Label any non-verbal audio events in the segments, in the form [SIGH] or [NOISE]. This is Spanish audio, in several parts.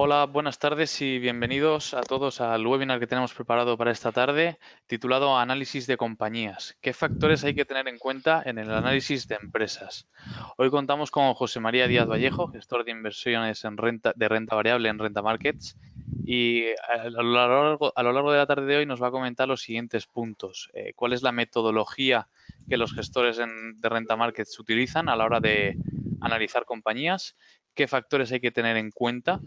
Hola, buenas tardes y bienvenidos a todos al webinar que tenemos preparado para esta tarde titulado Análisis de compañías. ¿Qué factores hay que tener en cuenta en el análisis de empresas? Hoy contamos con José María Díaz Vallejo, gestor de inversiones de renta variable en Renta Markets y a lo, largo, a lo largo de la tarde de hoy nos va a comentar los siguientes puntos. Eh, ¿Cuál es la metodología que los gestores de Renta Markets utilizan a la hora de analizar compañías? qué factores hay que tener en cuenta,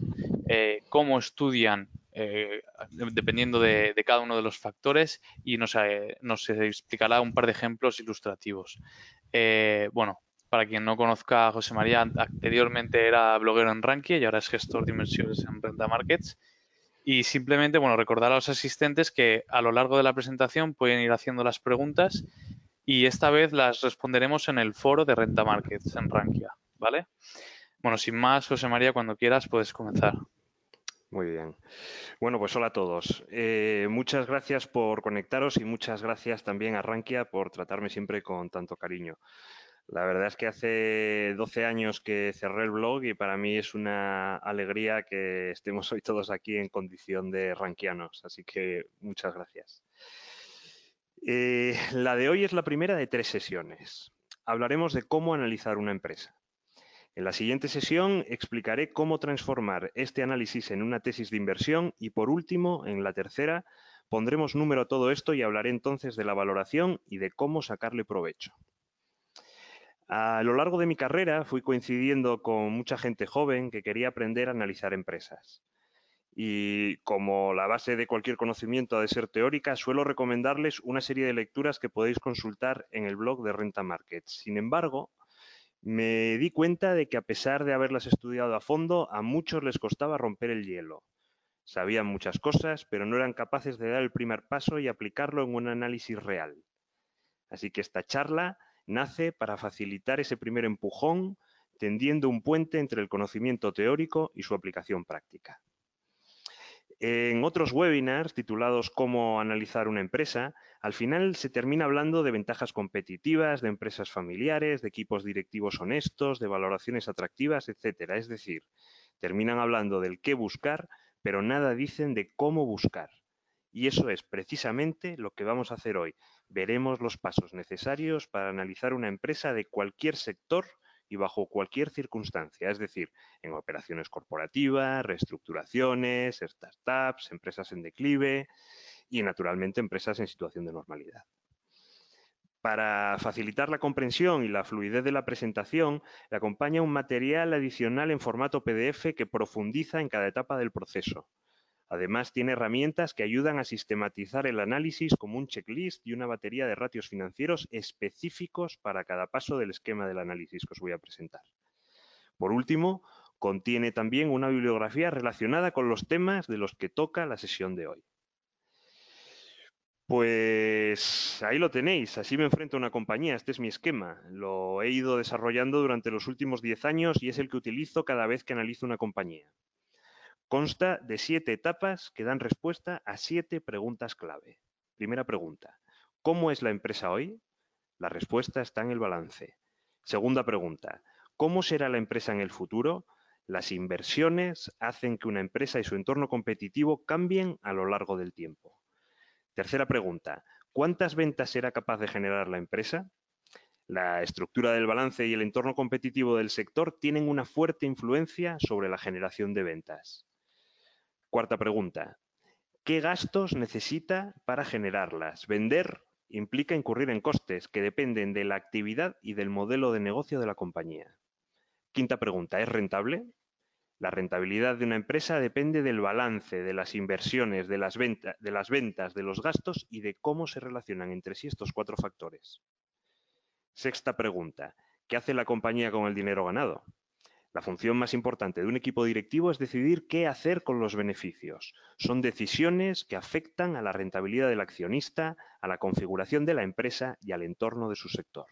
eh, cómo estudian eh, dependiendo de, cada uno de los factores y nos, eh, nos, explicará un par de ejemplos ilustrativos. bueno, para quien no conozca a José María, anteriormente era bloguero en Rankia y ahora es gestor de inversiones en Renta Markets. Y simplemente, bueno, recordar a los asistentes que a lo largo de la presentación pueden ir haciendo las preguntas y esta vez las responderemos en el foro de Renta Markets en Rankia, ¿vale? Bueno, sin más, José María, cuando quieras puedes comenzar. Muy bien. Bueno, pues hola a todos. Eh, muchas gracias por conectaros y muchas gracias también a Rankia por tratarme siempre con tanto cariño. La verdad es que hace 12 años que cerré el blog y para mí es una alegría que estemos hoy todos aquí en condición de rankianos. Así que muchas gracias. Eh, la de hoy es la primera de tres sesiones. Hablaremos de cómo analizar una empresa. En la siguiente sesión explicaré cómo transformar este análisis en una tesis de inversión y por último, en la tercera, pondremos número a todo esto y hablaré entonces de la valoración y de cómo sacarle provecho. A lo largo de mi carrera fui coincidiendo con mucha gente joven que quería aprender a analizar empresas. Y como la base de cualquier conocimiento ha de ser teórica, suelo recomendarles una serie de lecturas que podéis consultar en el blog de Renta Markets. Sin embargo, me di cuenta de que a pesar de haberlas estudiado a fondo, a muchos les costaba romper el hielo. Sabían muchas cosas, pero no eran capaces de dar el primer paso y aplicarlo en un análisis real. Así que esta charla nace para facilitar ese primer empujón, tendiendo un puente entre el conocimiento teórico y su aplicación práctica. En otros webinars titulados Cómo analizar una empresa, al final se termina hablando de ventajas competitivas, de empresas familiares, de equipos directivos honestos, de valoraciones atractivas, etcétera. Es decir, terminan hablando del qué buscar, pero nada dicen de cómo buscar. Y eso es precisamente lo que vamos a hacer hoy. Veremos los pasos necesarios para analizar una empresa de cualquier sector y bajo cualquier circunstancia, es decir, en operaciones corporativas, reestructuraciones, startups, empresas en declive y, naturalmente, empresas en situación de normalidad. Para facilitar la comprensión y la fluidez de la presentación, le acompaña un material adicional en formato PDF que profundiza en cada etapa del proceso. Además, tiene herramientas que ayudan a sistematizar el análisis como un checklist y una batería de ratios financieros específicos para cada paso del esquema del análisis que os voy a presentar. Por último, contiene también una bibliografía relacionada con los temas de los que toca la sesión de hoy. Pues ahí lo tenéis, así me enfrento a una compañía, este es mi esquema. Lo he ido desarrollando durante los últimos 10 años y es el que utilizo cada vez que analizo una compañía. Consta de siete etapas que dan respuesta a siete preguntas clave. Primera pregunta, ¿cómo es la empresa hoy? La respuesta está en el balance. Segunda pregunta, ¿cómo será la empresa en el futuro? Las inversiones hacen que una empresa y su entorno competitivo cambien a lo largo del tiempo. Tercera pregunta, ¿cuántas ventas será capaz de generar la empresa? La estructura del balance y el entorno competitivo del sector tienen una fuerte influencia sobre la generación de ventas. Cuarta pregunta. ¿Qué gastos necesita para generarlas? Vender implica incurrir en costes que dependen de la actividad y del modelo de negocio de la compañía. Quinta pregunta. ¿Es rentable? La rentabilidad de una empresa depende del balance, de las inversiones, de las, ventas, de los gastos y de cómo se relacionan entre sí estos cuatro factores. Sexta pregunta. ¿Qué hace la compañía con el dinero ganado? La función más importante de un equipo directivo es decidir qué hacer con los beneficios. Son decisiones que afectan a la rentabilidad del accionista, a la configuración de la empresa y al entorno de su sector.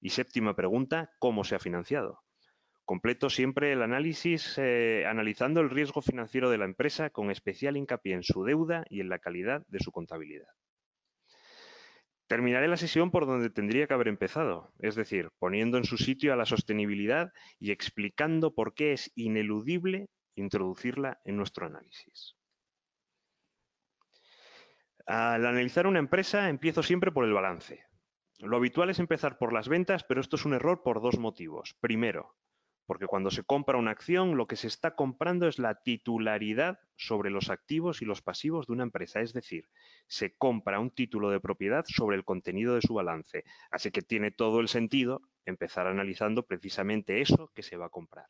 Y séptima pregunta, ¿cómo se ha financiado? Completo siempre el análisis eh, analizando el riesgo financiero de la empresa con especial hincapié en su deuda y en la calidad de su contabilidad. Terminaré la sesión por donde tendría que haber empezado, es decir, poniendo en su sitio a la sostenibilidad y explicando por qué es ineludible introducirla en nuestro análisis. Al analizar una empresa empiezo siempre por el balance. Lo habitual es empezar por las ventas, pero esto es un error por dos motivos. Primero, porque cuando se compra una acción, lo que se está comprando es la titularidad sobre los activos y los pasivos de una empresa. Es decir, se compra un título de propiedad sobre el contenido de su balance. Así que tiene todo el sentido empezar analizando precisamente eso que se va a comprar.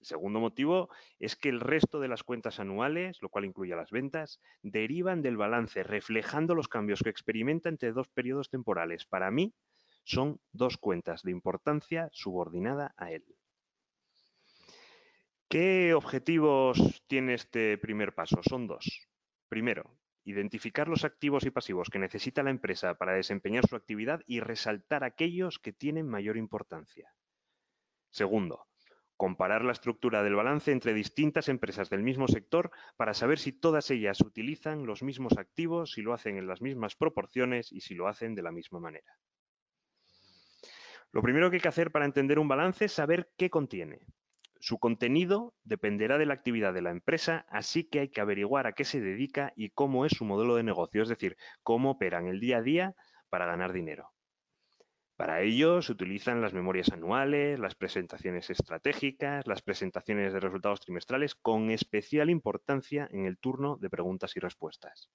El segundo motivo es que el resto de las cuentas anuales, lo cual incluye las ventas, derivan del balance, reflejando los cambios que experimenta entre dos periodos temporales. Para mí, son dos cuentas de importancia subordinada a él. ¿Qué objetivos tiene este primer paso? Son dos. Primero, identificar los activos y pasivos que necesita la empresa para desempeñar su actividad y resaltar aquellos que tienen mayor importancia. Segundo, comparar la estructura del balance entre distintas empresas del mismo sector para saber si todas ellas utilizan los mismos activos, si lo hacen en las mismas proporciones y si lo hacen de la misma manera. Lo primero que hay que hacer para entender un balance es saber qué contiene. Su contenido dependerá de la actividad de la empresa, así que hay que averiguar a qué se dedica y cómo es su modelo de negocio, es decir, cómo operan el día a día para ganar dinero. Para ello se utilizan las memorias anuales, las presentaciones estratégicas, las presentaciones de resultados trimestrales, con especial importancia en el turno de preguntas y respuestas.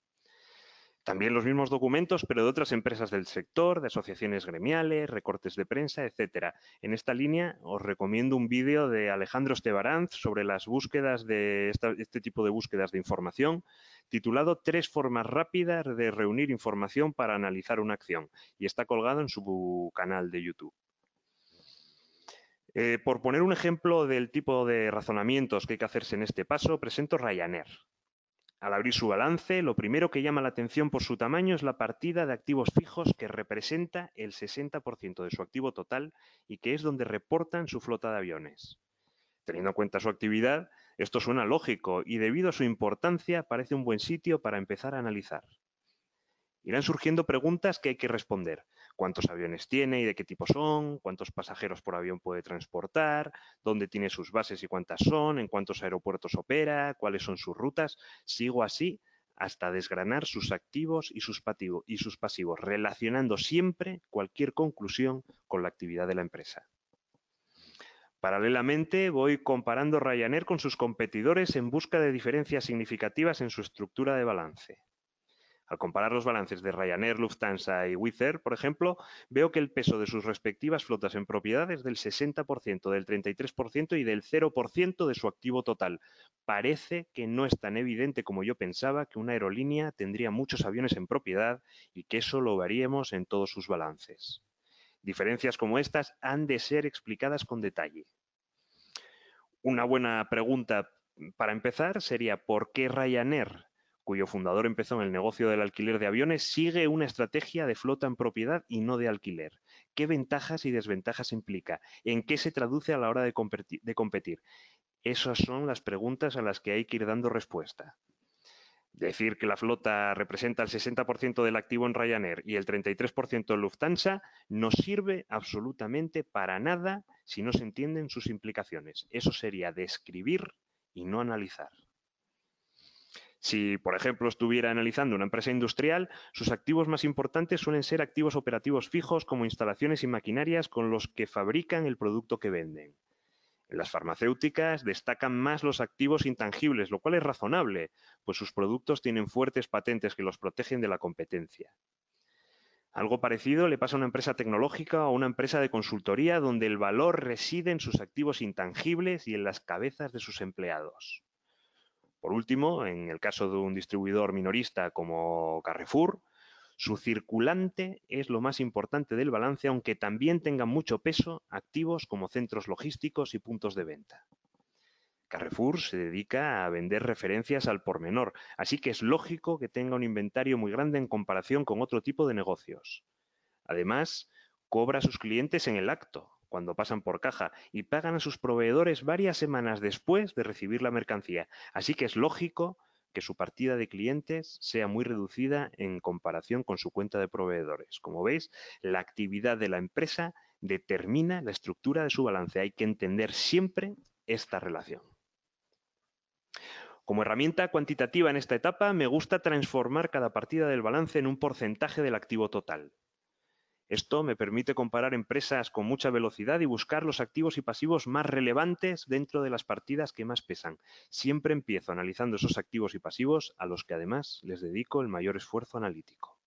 También los mismos documentos, pero de otras empresas del sector, de asociaciones gremiales, recortes de prensa, etcétera. En esta línea os recomiendo un vídeo de Alejandro Estebaranz sobre las búsquedas de este tipo de búsquedas de información, titulado Tres formas rápidas de reunir información para analizar una acción, y está colgado en su canal de YouTube. Eh, por poner un ejemplo del tipo de razonamientos que hay que hacerse en este paso, presento Ryanair. Al abrir su balance, lo primero que llama la atención por su tamaño es la partida de activos fijos que representa el 60% de su activo total y que es donde reportan su flota de aviones. Teniendo en cuenta su actividad, esto suena lógico y debido a su importancia parece un buen sitio para empezar a analizar. Irán surgiendo preguntas que hay que responder, cuántos aviones tiene y de qué tipo son, cuántos pasajeros por avión puede transportar, dónde tiene sus bases y cuántas son, en cuántos aeropuertos opera, cuáles son sus rutas. Sigo así hasta desgranar sus activos y sus, y sus pasivos, relacionando siempre cualquier conclusión con la actividad de la empresa. Paralelamente, voy comparando Ryanair con sus competidores en busca de diferencias significativas en su estructura de balance. Al comparar los balances de Ryanair, Lufthansa y Wizz Air, por ejemplo, veo que el peso de sus respectivas flotas en propiedad es del 60%, del 33% y del 0% de su activo total. Parece que no es tan evidente como yo pensaba que una aerolínea tendría muchos aviones en propiedad y que eso lo veríamos en todos sus balances. Diferencias como estas han de ser explicadas con detalle. Una buena pregunta para empezar sería ¿por qué Ryanair cuyo fundador empezó en el negocio del alquiler de aviones, sigue una estrategia de flota en propiedad y no de alquiler. ¿Qué ventajas y desventajas implica? ¿En qué se traduce a la hora de competir? Esas son las preguntas a las que hay que ir dando respuesta. Decir que la flota representa el 60% del activo en Ryanair y el 33% en Lufthansa no sirve absolutamente para nada si no se entienden sus implicaciones. Eso sería describir y no analizar. Si, por ejemplo, estuviera analizando una empresa industrial, sus activos más importantes suelen ser activos operativos fijos como instalaciones y maquinarias con los que fabrican el producto que venden. En las farmacéuticas destacan más los activos intangibles, lo cual es razonable, pues sus productos tienen fuertes patentes que los protegen de la competencia. Algo parecido le pasa a una empresa tecnológica o a una empresa de consultoría donde el valor reside en sus activos intangibles y en las cabezas de sus empleados. Por último, en el caso de un distribuidor minorista como Carrefour, su circulante es lo más importante del balance, aunque también tengan mucho peso activos como centros logísticos y puntos de venta. Carrefour se dedica a vender referencias al por menor, así que es lógico que tenga un inventario muy grande en comparación con otro tipo de negocios. Además, cobra a sus clientes en el acto, cuando pasan por caja y pagan a sus proveedores varias semanas después de recibir la mercancía. Así que es lógico que su partida de clientes sea muy reducida en comparación con su cuenta de proveedores. Como veis, la actividad de la empresa determina la estructura de su balance. Hay que entender siempre esta relación. Como herramienta cuantitativa en esta etapa, me gusta transformar cada partida del balance en un porcentaje del activo total. Esto me permite comparar empresas con mucha velocidad y buscar los activos y pasivos más relevantes dentro de las partidas que más pesan. Siempre empiezo analizando esos activos y pasivos a los que además les dedico el mayor esfuerzo analítico.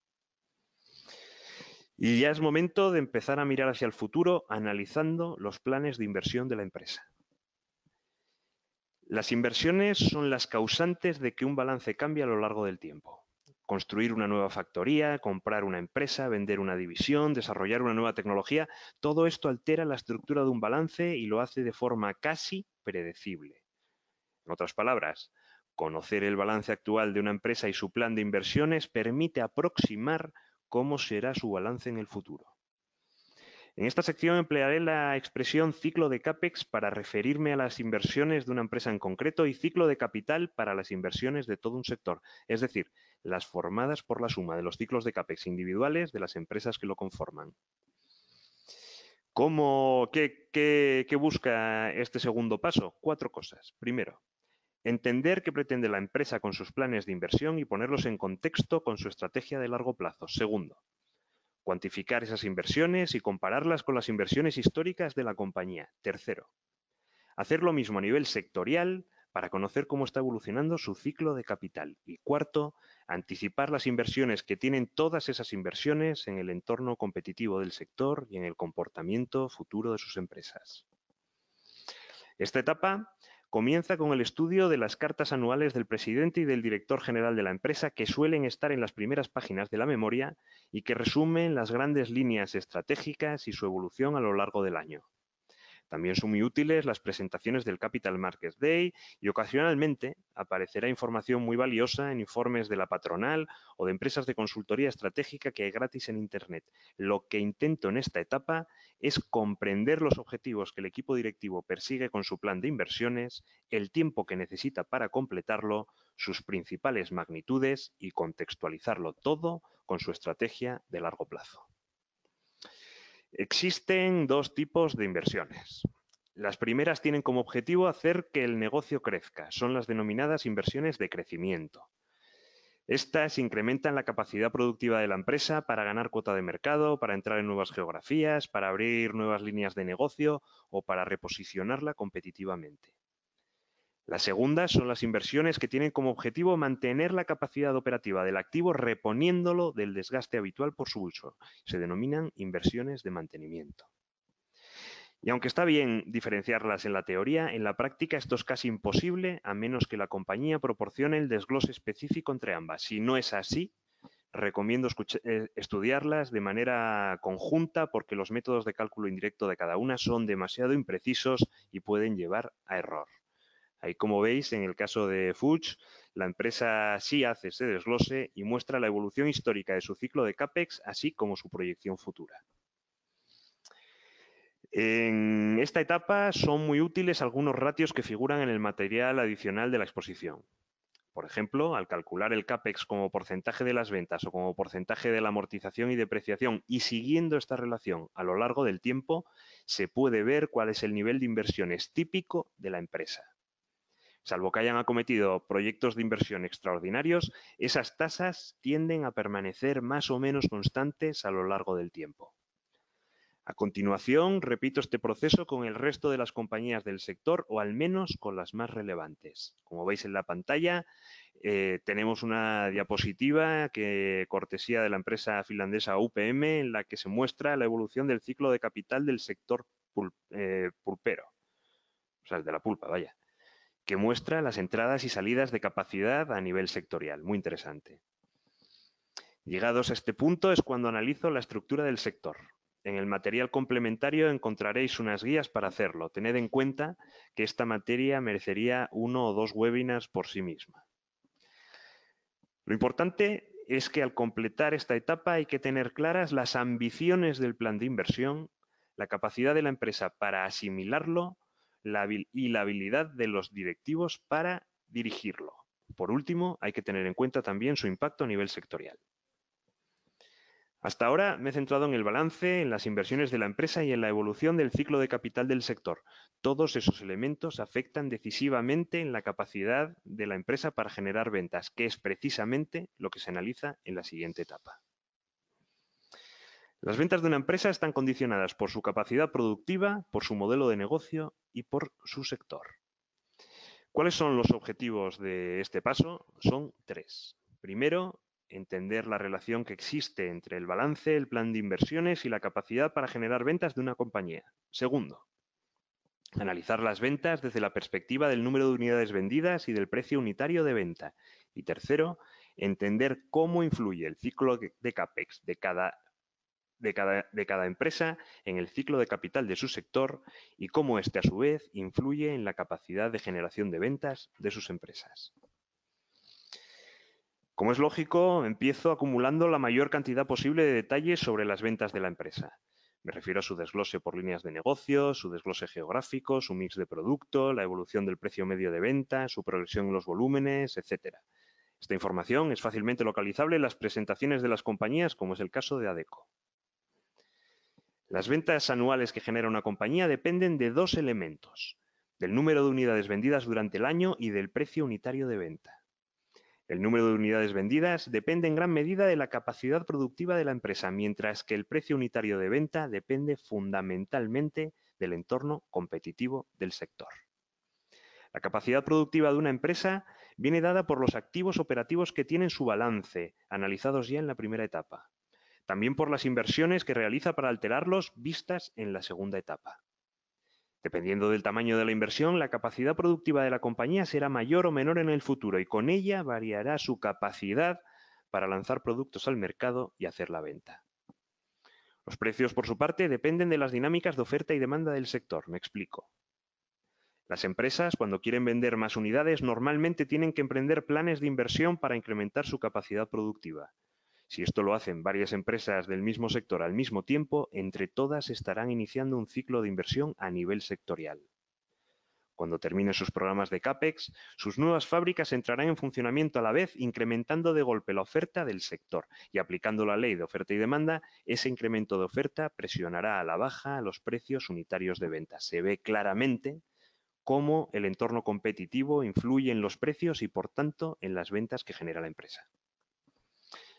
Y ya es momento de empezar a mirar hacia el futuro analizando los planes de inversión de la empresa. Las inversiones son las causantes de que un balance cambie a lo largo del tiempo. Construir una nueva factoría, comprar una empresa, vender una división, desarrollar una nueva tecnología, todo esto altera la estructura de un balance y lo hace de forma casi predecible. En otras palabras, conocer el balance actual de una empresa y su plan de inversiones permite aproximar cómo será su balance en el futuro. En esta sección emplearé la expresión ciclo de CAPEX para referirme a las inversiones de una empresa en concreto y ciclo de capital para las inversiones de todo un sector, es decir, las formadas por la suma de los ciclos de CAPEX individuales de las empresas que lo conforman. ¿Cómo, qué, qué busca este segundo paso? Cuatro cosas. Primero, Entender qué pretende la empresa con sus planes de inversión y ponerlos en contexto con su estrategia de largo plazo. Segundo, cuantificar esas inversiones y compararlas con las inversiones históricas de la compañía. Tercero, hacer lo mismo a nivel sectorial para conocer cómo está evolucionando su ciclo de capital. Y cuarto, anticipar las inversiones que tienen todas esas inversiones en el entorno competitivo del sector y en el comportamiento futuro de sus empresas. Esta etapa Comienza con el estudio de las cartas anuales del presidente y del director general de la empresa que suelen estar en las primeras páginas de la memoria y que resumen las grandes líneas estratégicas y su evolución a lo largo del año. También son muy útiles las presentaciones del Capital Markets Day y ocasionalmente aparecerá información muy valiosa en informes de la patronal o de empresas de consultoría estratégica que hay gratis en Internet. Lo que intento en esta etapa es comprender los objetivos que el equipo directivo persigue con su plan de inversiones, el tiempo que necesita para completarlo, sus principales magnitudes y contextualizarlo todo con su estrategia de largo plazo. Existen dos tipos de inversiones. Las primeras tienen como objetivo hacer que el negocio crezca. Son las denominadas inversiones de crecimiento. Estas incrementan la capacidad productiva de la empresa para ganar cuota de mercado, para entrar en nuevas geografías, para abrir nuevas líneas de negocio o para reposicionarla competitivamente. La segunda son las inversiones que tienen como objetivo mantener la capacidad operativa del activo reponiéndolo del desgaste habitual por su uso. Se denominan inversiones de mantenimiento. Y aunque está bien diferenciarlas en la teoría, en la práctica esto es casi imposible a menos que la compañía proporcione el desglose específico entre ambas. Si no es así, recomiendo eh, estudiarlas de manera conjunta porque los métodos de cálculo indirecto de cada una son demasiado imprecisos y pueden llevar a error. Ahí, como veis, en el caso de Fuchs, la empresa sí hace ese desglose y muestra la evolución histórica de su ciclo de CAPEX, así como su proyección futura. En esta etapa son muy útiles algunos ratios que figuran en el material adicional de la exposición. Por ejemplo, al calcular el CAPEX como porcentaje de las ventas o como porcentaje de la amortización y depreciación y siguiendo esta relación a lo largo del tiempo, se puede ver cuál es el nivel de inversiones típico de la empresa. Salvo que hayan acometido proyectos de inversión extraordinarios, esas tasas tienden a permanecer más o menos constantes a lo largo del tiempo. A continuación, repito este proceso con el resto de las compañías del sector o al menos con las más relevantes. Como veis en la pantalla, eh, tenemos una diapositiva que cortesía de la empresa finlandesa UPM en la que se muestra la evolución del ciclo de capital del sector eh, pulpero, o sea, el de la pulpa, vaya que muestra las entradas y salidas de capacidad a nivel sectorial. Muy interesante. Llegados a este punto es cuando analizo la estructura del sector. En el material complementario encontraréis unas guías para hacerlo. Tened en cuenta que esta materia merecería uno o dos webinars por sí misma. Lo importante es que al completar esta etapa hay que tener claras las ambiciones del plan de inversión, la capacidad de la empresa para asimilarlo y la habilidad de los directivos para dirigirlo. Por último, hay que tener en cuenta también su impacto a nivel sectorial. Hasta ahora me he centrado en el balance, en las inversiones de la empresa y en la evolución del ciclo de capital del sector. Todos esos elementos afectan decisivamente en la capacidad de la empresa para generar ventas, que es precisamente lo que se analiza en la siguiente etapa. Las ventas de una empresa están condicionadas por su capacidad productiva, por su modelo de negocio y por su sector. ¿Cuáles son los objetivos de este paso? Son tres. Primero, entender la relación que existe entre el balance, el plan de inversiones y la capacidad para generar ventas de una compañía. Segundo, analizar las ventas desde la perspectiva del número de unidades vendidas y del precio unitario de venta. Y tercero, entender cómo influye el ciclo de CAPEX de cada, de cada, de cada empresa en el ciclo de capital de su sector y cómo éste a su vez influye en la capacidad de generación de ventas de sus empresas. Como es lógico, empiezo acumulando la mayor cantidad posible de detalles sobre las ventas de la empresa. Me refiero a su desglose por líneas de negocio, su desglose geográfico, su mix de producto, la evolución del precio medio de venta, su progresión en los volúmenes, etc. Esta información es fácilmente localizable en las presentaciones de las compañías, como es el caso de ADECO. Las ventas anuales que genera una compañía dependen de dos elementos, del número de unidades vendidas durante el año y del precio unitario de venta. El número de unidades vendidas depende en gran medida de la capacidad productiva de la empresa, mientras que el precio unitario de venta depende fundamentalmente del entorno competitivo del sector. La capacidad productiva de una empresa viene dada por los activos operativos que tiene en su balance, analizados ya en la primera etapa. También por las inversiones que realiza para alterarlos vistas en la segunda etapa. Dependiendo del tamaño de la inversión, la capacidad productiva de la compañía será mayor o menor en el futuro y con ella variará su capacidad para lanzar productos al mercado y hacer la venta. Los precios, por su parte, dependen de las dinámicas de oferta y demanda del sector. Me explico. Las empresas, cuando quieren vender más unidades, normalmente tienen que emprender planes de inversión para incrementar su capacidad productiva. Si esto lo hacen varias empresas del mismo sector al mismo tiempo, entre todas estarán iniciando un ciclo de inversión a nivel sectorial. Cuando terminen sus programas de CAPEX, sus nuevas fábricas entrarán en funcionamiento a la vez, incrementando de golpe la oferta del sector y aplicando la ley de oferta y demanda, ese incremento de oferta presionará a la baja los precios unitarios de venta. Se ve claramente cómo el entorno competitivo influye en los precios y, por tanto, en las ventas que genera la empresa.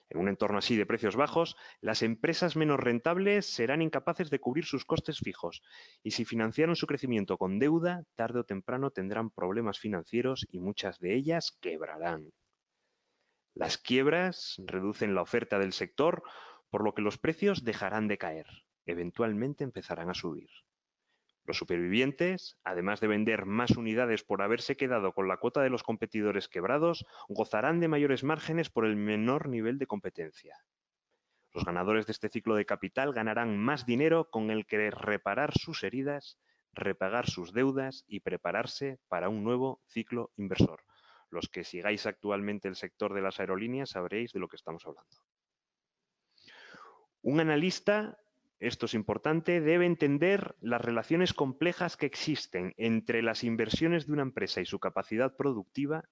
En un entorno así de precios bajos, las empresas menos rentables serán incapaces de cubrir sus costes fijos y si financiaron su crecimiento con deuda, tarde o temprano tendrán problemas financieros y muchas de ellas quebrarán. Las quiebras reducen la oferta del sector, por lo que los precios dejarán de caer. Eventualmente empezarán a subir. Los supervivientes, además de vender más unidades por haberse quedado con la cuota de los competidores quebrados, gozarán de mayores márgenes por el menor nivel de competencia. Los ganadores de este ciclo de capital ganarán más dinero con el que reparar sus heridas, repagar sus deudas y prepararse para un nuevo ciclo inversor. Los que sigáis actualmente el sector de las aerolíneas sabréis de lo que estamos hablando. Un analista esto es importante, debe entender las relaciones complejas que existen entre las inversiones de una empresa y su capacidad productiva,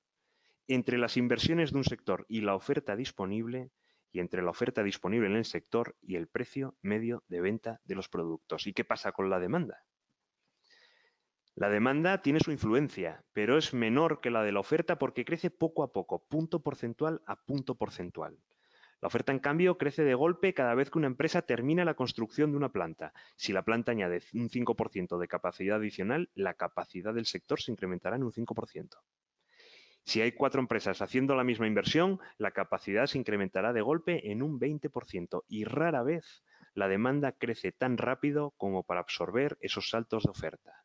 entre las inversiones de un sector y la oferta disponible, y entre la oferta disponible en el sector y el precio medio de venta de los productos. ¿Y qué pasa con la demanda? La demanda tiene su influencia, pero es menor que la de la oferta porque crece poco a poco, punto porcentual a punto porcentual. La oferta, en cambio, crece de golpe cada vez que una empresa termina la construcción de una planta. Si la planta añade un 5% de capacidad adicional, la capacidad del sector se incrementará en un 5%. Si hay cuatro empresas haciendo la misma inversión, la capacidad se incrementará de golpe en un 20% y rara vez la demanda crece tan rápido como para absorber esos saltos de oferta.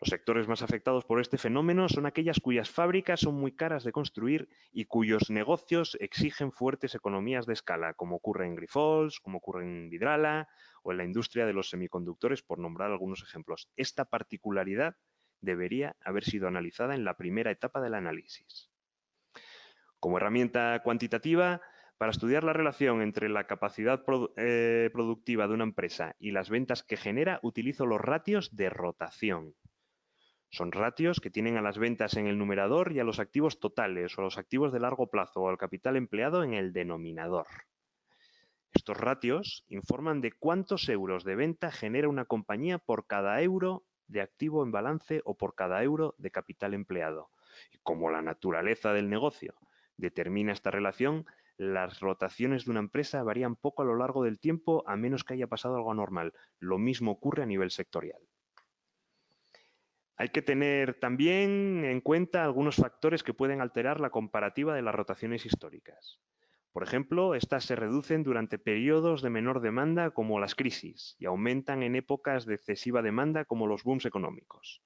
Los sectores más afectados por este fenómeno son aquellas cuyas fábricas son muy caras de construir y cuyos negocios exigen fuertes economías de escala, como ocurre en Grifols, como ocurre en Vidrala o en la industria de los semiconductores, por nombrar algunos ejemplos. Esta particularidad debería haber sido analizada en la primera etapa del análisis. Como herramienta cuantitativa, para estudiar la relación entre la capacidad eh, productiva de una empresa y las ventas que genera, utilizo los ratios de rotación. Son ratios que tienen a las ventas en el numerador y a los activos totales o a los activos de largo plazo o al capital empleado en el denominador. Estos ratios informan de cuántos euros de venta genera una compañía por cada euro de activo en balance o por cada euro de capital empleado. Y como la naturaleza del negocio determina esta relación, las rotaciones de una empresa varían poco a lo largo del tiempo a menos que haya pasado algo anormal. Lo mismo ocurre a nivel sectorial. Hay que tener también en cuenta algunos factores que pueden alterar la comparativa de las rotaciones históricas. Por ejemplo, estas se reducen durante periodos de menor demanda como las crisis y aumentan en épocas de excesiva demanda como los booms económicos.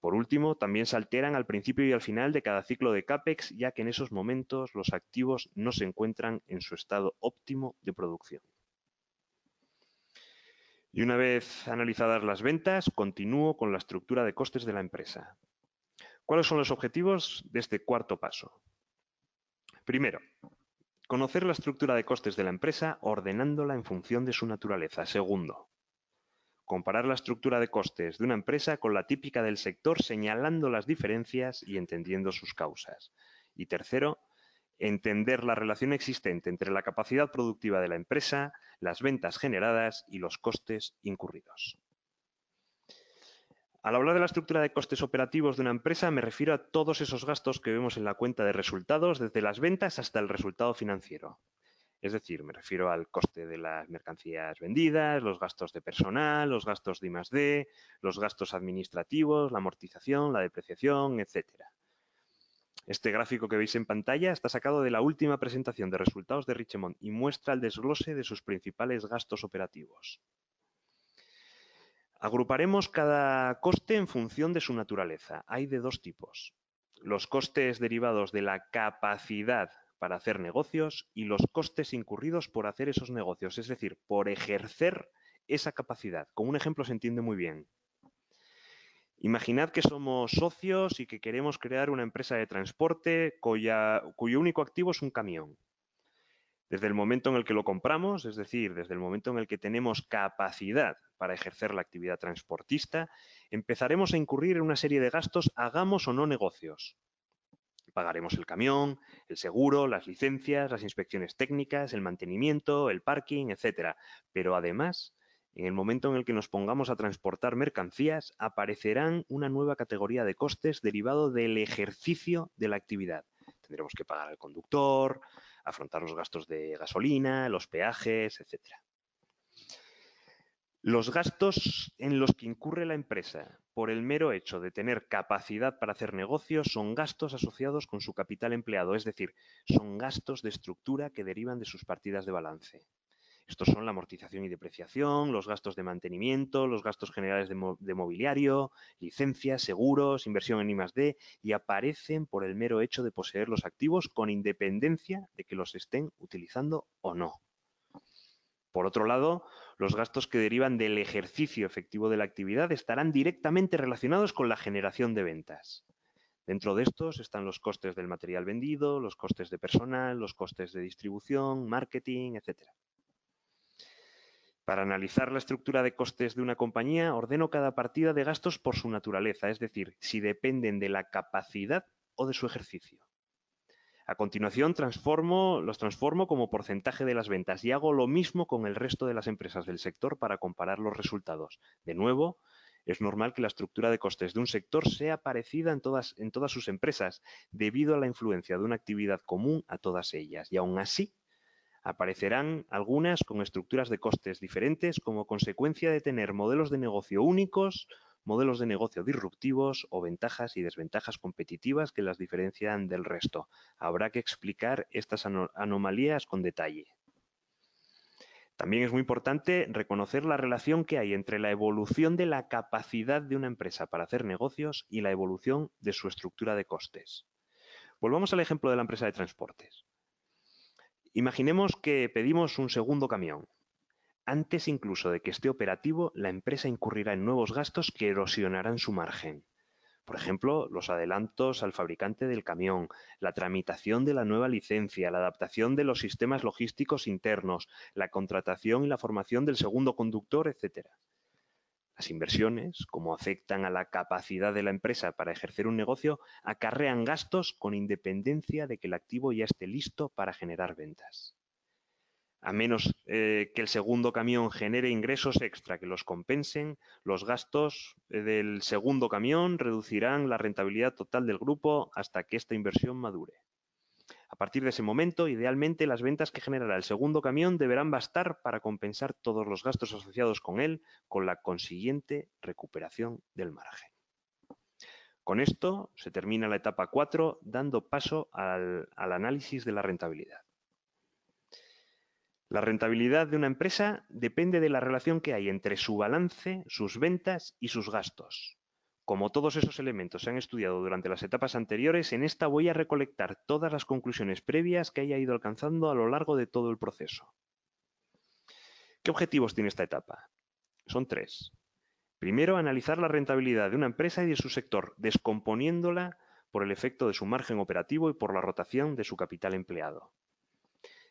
Por último, también se alteran al principio y al final de cada ciclo de CAPEX, ya que en esos momentos los activos no se encuentran en su estado óptimo de producción. Y una vez analizadas las ventas, continúo con la estructura de costes de la empresa. ¿Cuáles son los objetivos de este cuarto paso? Primero, Conocer la estructura de costes de la empresa ordenándola en función de su naturaleza. Segundo, comparar la estructura de costes de una empresa con la típica del sector señalando las diferencias y entendiendo sus causas. Y tercero, entender la relación existente entre la capacidad productiva de la empresa, las ventas generadas y los costes incurridos. Al hablar de la estructura de costes operativos de una empresa, me refiero a todos esos gastos que vemos en la cuenta de resultados, desde las ventas hasta el resultado financiero. Es decir, me refiero al coste de las mercancías vendidas, los gastos de personal, los gastos de I+D, los gastos administrativos, la amortización, la depreciación, etc. Este gráfico que veis en pantalla está sacado de la última presentación de resultados de Richemont y muestra el desglose de sus principales gastos operativos. Agruparemos cada coste en función de su naturaleza. Hay de dos tipos. Los costes derivados de la capacidad para hacer negocios y los costes incurridos por hacer esos negocios, es decir, por ejercer esa capacidad. Con un ejemplo se entiende muy bien. Imaginad que somos socios y que queremos crear una empresa de transporte cuyo único activo es un camión. Desde el momento en el que lo compramos, es decir, desde el momento en el que tenemos capacidad para ejercer la actividad transportista, empezaremos a incurrir en una serie de gastos, hagamos o no negocios. Pagaremos el camión, el seguro, las licencias, las inspecciones técnicas, el mantenimiento, el parking, etc. Pero además, en el momento en el que nos pongamos a transportar mercancías, aparecerán una nueva categoría de costes derivado del ejercicio de la actividad. Tendremos que pagar al conductor, afrontar los gastos de gasolina, los peajes, etcétera. Los gastos en los que incurre la empresa por el mero hecho de tener capacidad para hacer negocios son gastos asociados con su capital empleado, es decir, son gastos de estructura que derivan de sus partidas de balance. Estos son la amortización y depreciación, los gastos de mantenimiento, los gastos generales de, mobiliario, licencias, seguros, inversión en I+D y aparecen por el mero hecho de poseer los activos con independencia de que los estén utilizando o no. Por otro lado, los gastos que derivan del ejercicio efectivo de la actividad estarán directamente relacionados con la generación de ventas. Dentro de estos están los costes del material vendido, los costes de personal, los costes de distribución, marketing, etc. Para analizar la estructura de costes de una compañía, ordeno cada partida de gastos por su naturaleza, es decir, si dependen de la capacidad o de su ejercicio. A continuación, transformo, los transformo como porcentaje de las ventas y hago lo mismo con el resto de las empresas del sector para comparar los resultados. De nuevo, es normal que la estructura de costes de un sector sea parecida en todas, en todas sus empresas, debido a la influencia de una actividad común a todas ellas. Y aún así, aparecerán algunas con estructuras de costes diferentes como consecuencia de tener modelos de negocio únicos modelos de negocio disruptivos o ventajas y desventajas competitivas que las diferencian del resto. Habrá que explicar estas anomalías con detalle. También es muy importante reconocer la relación que hay entre la evolución de la capacidad de una empresa para hacer negocios y la evolución de su estructura de costes. Volvamos al ejemplo de la empresa de transportes. Imaginemos que pedimos un segundo camión. Antes incluso de que esté operativo, la empresa incurrirá en nuevos gastos que erosionarán su margen. Por ejemplo, los adelantos al fabricante del camión, la tramitación de la nueva licencia, la adaptación de los sistemas logísticos internos, la contratación y la formación del segundo conductor, etc. Las inversiones, como afectan a la capacidad de la empresa para ejercer un negocio, acarrean gastos con independencia de que el activo ya esté listo para generar ventas. A menos eh, que el segundo camión genere ingresos extra que los compensen, los gastos eh, del segundo camión reducirán la rentabilidad total del grupo hasta que esta inversión madure. A partir de ese momento, idealmente, las ventas que generará el segundo camión deberán bastar para compensar todos los gastos asociados con él, con la consiguiente recuperación del margen. Con esto se termina la etapa 4, dando paso al, al análisis de la rentabilidad. La rentabilidad de una empresa depende de la relación que hay entre su balance, sus ventas y sus gastos. Como todos esos elementos se han estudiado durante las etapas anteriores, en esta voy a recolectar todas las conclusiones previas que haya ido alcanzando a lo largo de todo el proceso. ¿Qué objetivos tiene esta etapa? Son tres. Primero, analizar la rentabilidad de una empresa y de su sector, descomponiéndola por el efecto de su margen operativo y por la rotación de su capital empleado.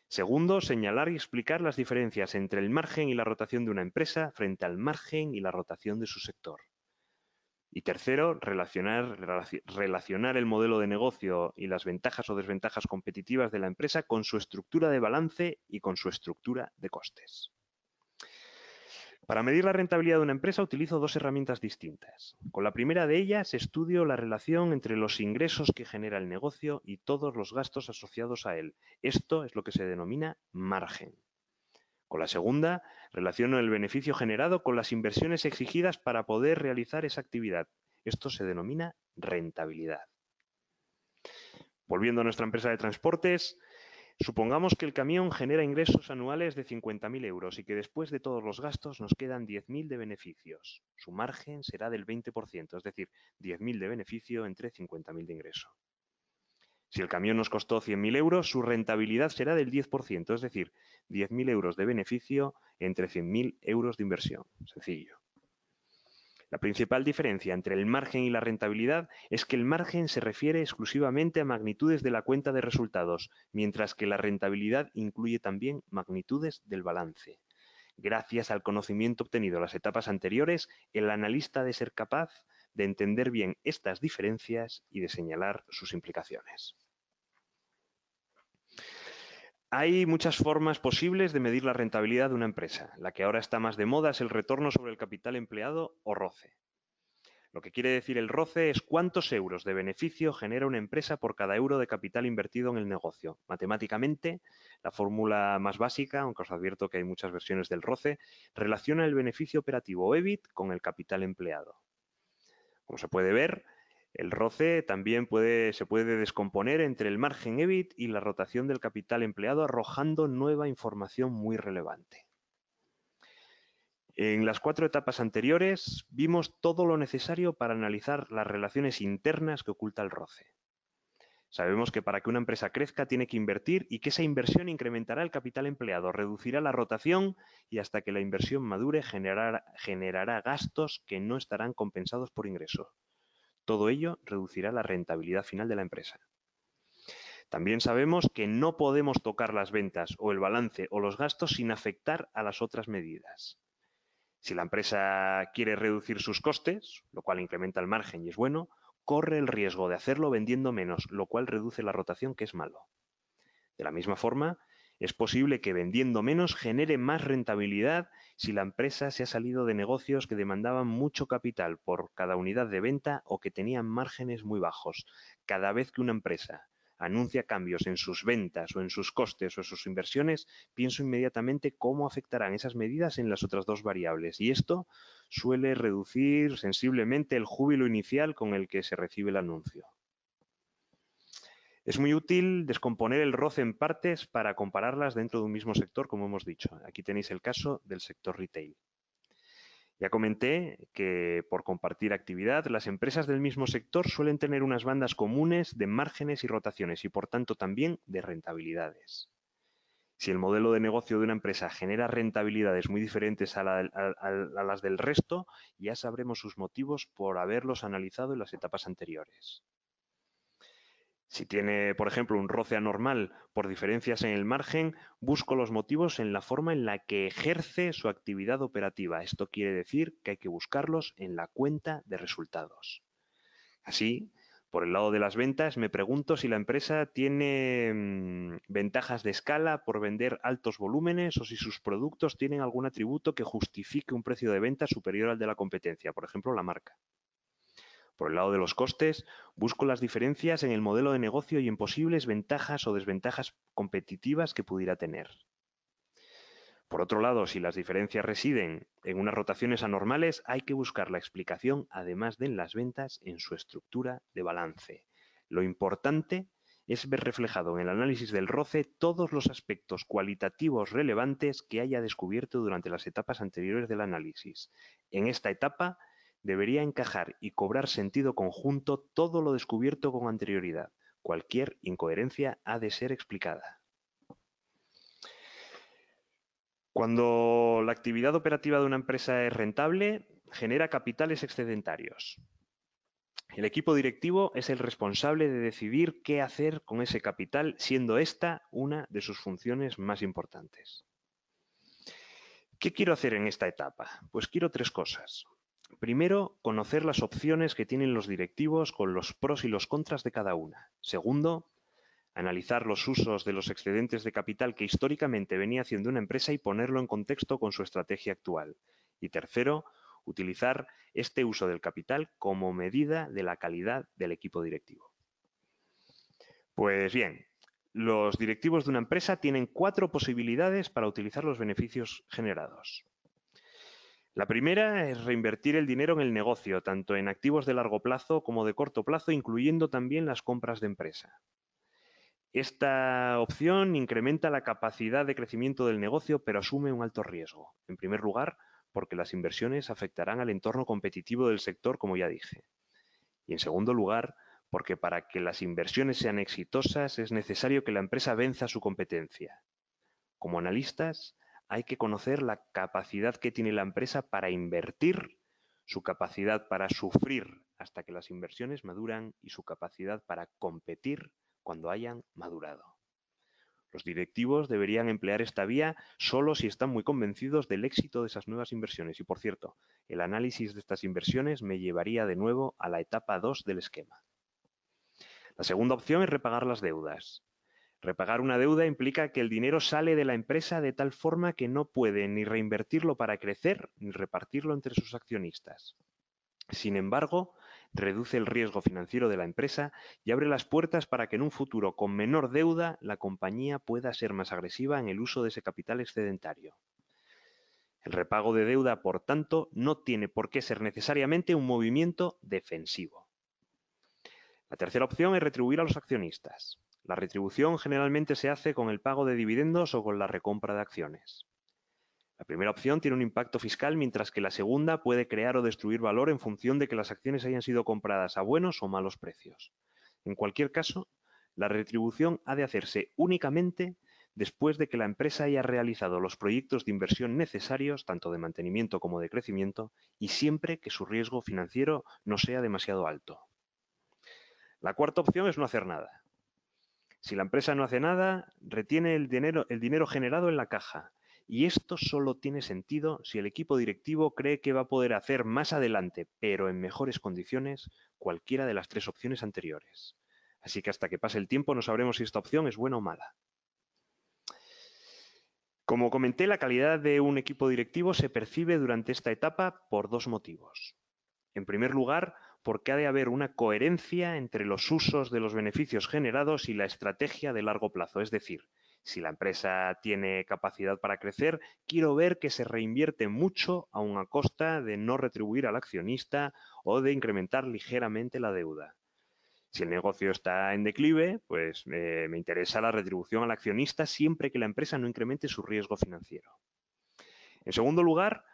Segundo, señalar y explicar las diferencias entre el margen y la rotación de una empresa frente al margen y la rotación de su sector. Y tercero, relacionar, el modelo de negocio y las ventajas o desventajas competitivas de la empresa con su estructura de balance y con su estructura de costes. Para medir la rentabilidad de una empresa utilizo dos herramientas distintas. Con la primera de ellas estudio la relación entre los ingresos que genera el negocio y todos los gastos asociados a él. Esto es lo que se denomina margen. Con la segunda, relaciono el beneficio generado con las inversiones exigidas para poder realizar esa actividad. Esto se denomina rentabilidad. Volviendo a nuestra empresa de transportes, Supongamos que el camión genera ingresos anuales de 50.000 euros y que después de todos los gastos nos quedan 10.000 de beneficios. Su margen será del 20%, es decir, 10.000 de beneficio entre 50.000 de ingreso. Si el camión nos costó 100.000 euros, su rentabilidad será del 10%, es decir, 10.000 euros de beneficio entre 100.000 euros de inversión. Sencillo. La principal diferencia entre el margen y la rentabilidad es que el margen se refiere exclusivamente a magnitudes de la cuenta de resultados, mientras que la rentabilidad incluye también magnitudes del balance. Gracias al conocimiento obtenido en las etapas anteriores, el analista ha de ser capaz de entender bien estas diferencias y de señalar sus implicaciones. Hay muchas formas posibles de medir la rentabilidad de una empresa. La que ahora está más de moda es el retorno sobre el capital empleado o ROCE. Lo que quiere decir el ROCE es cuántos euros de beneficio genera una empresa por cada euro de capital invertido en el negocio. Matemáticamente, la fórmula más básica, aunque os advierto que hay muchas versiones del ROCE, relaciona el beneficio operativo EBIT con el capital empleado. Como se puede ver, el roce también se puede descomponer entre el margen EBIT y la rotación del capital empleado, arrojando nueva información muy relevante. En las cuatro etapas anteriores vimos todo lo necesario para analizar las relaciones internas que oculta el roce. Sabemos que para que una empresa crezca tiene que invertir y que esa inversión incrementará el capital empleado, reducirá la rotación y hasta que la inversión madure generará gastos que no estarán compensados por ingresos. Todo ello reducirá la rentabilidad final de la empresa. También sabemos que no podemos tocar las ventas o el balance o los gastos sin afectar a las otras medidas. Si la empresa quiere reducir sus costes, lo cual incrementa el margen y es bueno, corre el riesgo de hacerlo vendiendo menos, lo cual reduce la rotación, que es malo. De la misma forma, es posible que vendiendo menos genere más rentabilidad si la empresa se ha salido de negocios que demandaban mucho capital por cada unidad de venta o que tenían márgenes muy bajos. Cada vez que una empresa anuncia cambios en sus ventas o en sus costes o en sus inversiones, pienso inmediatamente cómo afectarán esas medidas en las otras dos variables. Y esto suele reducir sensiblemente el júbilo inicial con el que se recibe el anuncio. Es muy útil descomponer el roce en partes para compararlas dentro de un mismo sector, como hemos dicho. Aquí tenéis el caso del sector retail. Ya comenté que por compartir actividad, las empresas del mismo sector suelen tener unas bandas comunes de márgenes y rotaciones y por tanto también de rentabilidades. Si el modelo de negocio de una empresa genera rentabilidades muy diferentes a, a, las del resto, ya sabremos sus motivos por haberlos analizado en las etapas anteriores. Si tiene, por ejemplo, un roce anormal por diferencias en el margen, busco los motivos en la forma en la que ejerce su actividad operativa. Esto quiere decir que hay que buscarlos en la cuenta de resultados. Así, Por el lado de las ventas, me pregunto si la empresa tiene mm, ventajas de escala por vender altos volúmenes o si sus productos tienen algún atributo que justifique un precio de venta superior al de la competencia, por ejemplo, la marca. Por el lado de los costes, busco las diferencias en el modelo de negocio y en posibles ventajas o desventajas competitivas que pudiera tener. Por otro lado, si las diferencias residen en unas rotaciones anormales, hay que buscar la explicación, además de en las ventas, en su estructura de balance. Lo importante es ver reflejado en el análisis del roce todos los aspectos cualitativos relevantes que haya descubierto durante las etapas anteriores del análisis. En esta etapa debería encajar y cobrar sentido conjunto todo lo descubierto con anterioridad. Cualquier incoherencia ha de ser explicada. Cuando la actividad operativa de una empresa es rentable, genera capitales excedentarios. El equipo directivo es el responsable de decidir qué hacer con ese capital, siendo esta una de sus funciones más importantes. ¿Qué quiero hacer en esta etapa? Pues quiero tres cosas. Primero, conocer las opciones que tienen los directivos con los pros y los contras de cada una. Segundo, analizar los usos de los excedentes de capital que históricamente venía haciendo una empresa y ponerlo en contexto con su estrategia actual. Y tercero, utilizar este uso del capital como medida de la calidad del equipo directivo. Pues bien, los directivos de una empresa tienen cuatro posibilidades para utilizar los beneficios generados. La primera es reinvertir el dinero en el negocio, tanto en activos de largo plazo como de corto plazo, incluyendo también las compras de empresa. Esta opción incrementa la capacidad de crecimiento del negocio, pero asume un alto riesgo. En primer lugar, porque las inversiones afectarán al entorno competitivo del sector, como ya dije. Y en segundo lugar, porque para que las inversiones sean exitosas es necesario que la empresa venza su competencia. Como analistas, hay que conocer la capacidad que tiene la empresa para invertir, su capacidad para sufrir hasta que las inversiones maduran y su capacidad para competir cuando hayan madurado. Los directivos deberían emplear esta vía solo si están muy convencidos del éxito de esas nuevas inversiones. Y por cierto, el análisis de estas inversiones me llevaría de nuevo a la etapa 2 del esquema. La segunda opción es repagar las deudas. Repagar una deuda implica que el dinero sale de la empresa de tal forma que no puede ni reinvertirlo para crecer ni repartirlo entre sus accionistas. Sin embargo, reduce el riesgo financiero de la empresa y abre las puertas para que en un futuro con menor deuda la compañía pueda ser más agresiva en el uso de ese capital excedentario. El repago de deuda, por tanto, no tiene por qué ser necesariamente un movimiento defensivo. La tercera opción es retribuir a los accionistas. La retribución generalmente se hace con el pago de dividendos o con la recompra de acciones. La primera opción tiene un impacto fiscal, mientras que la segunda puede crear o destruir valor en función de que las acciones hayan sido compradas a buenos o malos precios. En cualquier caso, la retribución ha de hacerse únicamente después de que la empresa haya realizado los proyectos de inversión necesarios, tanto de mantenimiento como de crecimiento, y siempre que su riesgo financiero no sea demasiado alto. La cuarta opción es no hacer nada. Si la empresa no hace nada, retiene el dinero, el dinero generado en la caja y esto solo tiene sentido si el equipo directivo cree que va a poder hacer más adelante, pero en mejores condiciones, cualquiera de las tres opciones anteriores. Así que hasta que pase el tiempo no sabremos si esta opción es buena o mala. Como comenté, la calidad de un equipo directivo se percibe durante esta etapa por dos motivos. En primer lugar, porque ha de haber una coherencia entre los usos de los beneficios generados y la estrategia de largo plazo, es decir, si la empresa tiene capacidad para crecer, quiero ver que se reinvierte mucho a una costa de no retribuir al accionista o de incrementar ligeramente la deuda. Si el negocio está en declive, pues eh, me interesa la retribución al accionista siempre que la empresa no incremente su riesgo financiero. En segundo lugar,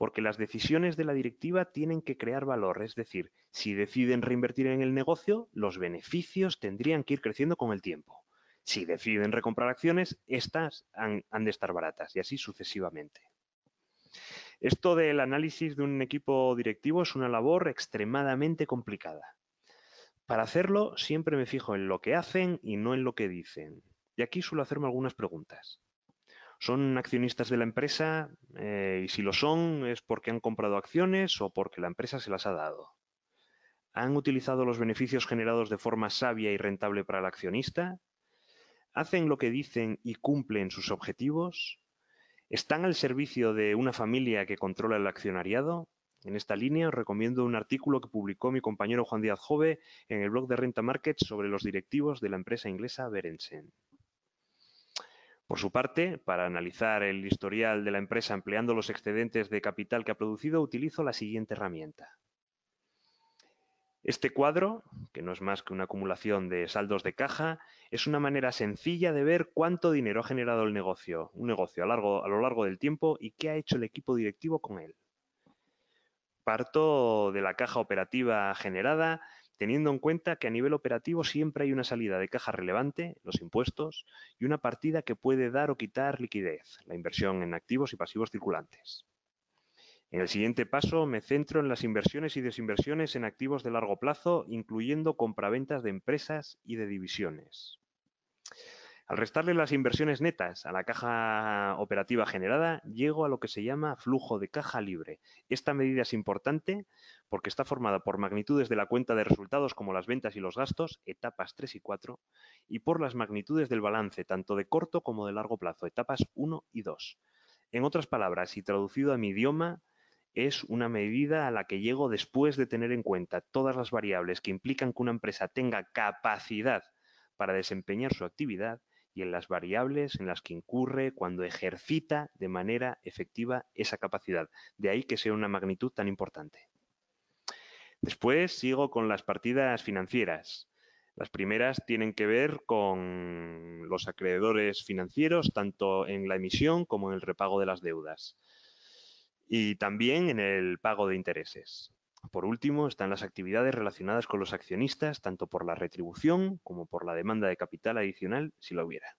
porque las decisiones de la directiva tienen que crear valor, es decir, si deciden reinvertir en el negocio, los beneficios tendrían que ir creciendo con el tiempo. Si deciden recomprar acciones, estas han, de estar baratas y así sucesivamente. Esto del análisis de un equipo directivo es una labor extremadamente complicada. Para hacerlo, siempre me fijo en lo que hacen y no en lo que dicen. Y aquí suelo hacerme algunas preguntas. ¿Son accionistas de la empresa? Eh, y si lo son, ¿es porque han comprado acciones o porque la empresa se las ha dado? ¿Han utilizado los beneficios generados de forma sabia y rentable para el accionista? ¿Hacen lo que dicen y cumplen sus objetivos? ¿Están al servicio de una familia que controla el accionariado? En esta línea os recomiendo un artículo que publicó mi compañero Juan Díaz Jove en el blog de Renta Market sobre los directivos de la empresa inglesa Berensen. Por su parte, para analizar el historial de la empresa empleando los excedentes de capital que ha producido, utilizo la siguiente herramienta. Este cuadro, que no es más que una acumulación de saldos de caja, es una manera sencilla de ver cuánto dinero ha generado el negocio, un negocio a, largo, a lo largo del tiempo y qué ha hecho el equipo directivo con él. Parto de la caja operativa generada, teniendo en cuenta que a nivel operativo siempre hay una salida de caja relevante, los impuestos, y una partida que puede dar o quitar liquidez, la inversión en activos y pasivos circulantes. En el siguiente paso me centro en las inversiones y desinversiones en activos de largo plazo, incluyendo compraventas de empresas y de divisiones. Al restarle las inversiones netas a la caja operativa generada, llego a lo que se llama flujo de caja libre. Esta medida es importante porque está formada por magnitudes de la cuenta de resultados como las ventas y los gastos, etapas 3 y 4, y por las magnitudes del balance, tanto de corto como de largo plazo, etapas 1 y 2. En otras palabras, y traducido a mi idioma, es una medida a la que llego después de tener en cuenta todas las variables que implican que una empresa tenga capacidad para desempeñar su actividad y en las variables en las que incurre cuando ejercita de manera efectiva esa capacidad. De ahí que sea una magnitud tan importante. Después sigo con las partidas financieras. Las primeras tienen que ver con los acreedores financieros, tanto en la emisión como en el repago de las deudas y también en el pago de intereses. Por último, están las actividades relacionadas con los accionistas, tanto por la retribución como por la demanda de capital adicional, si lo hubiera.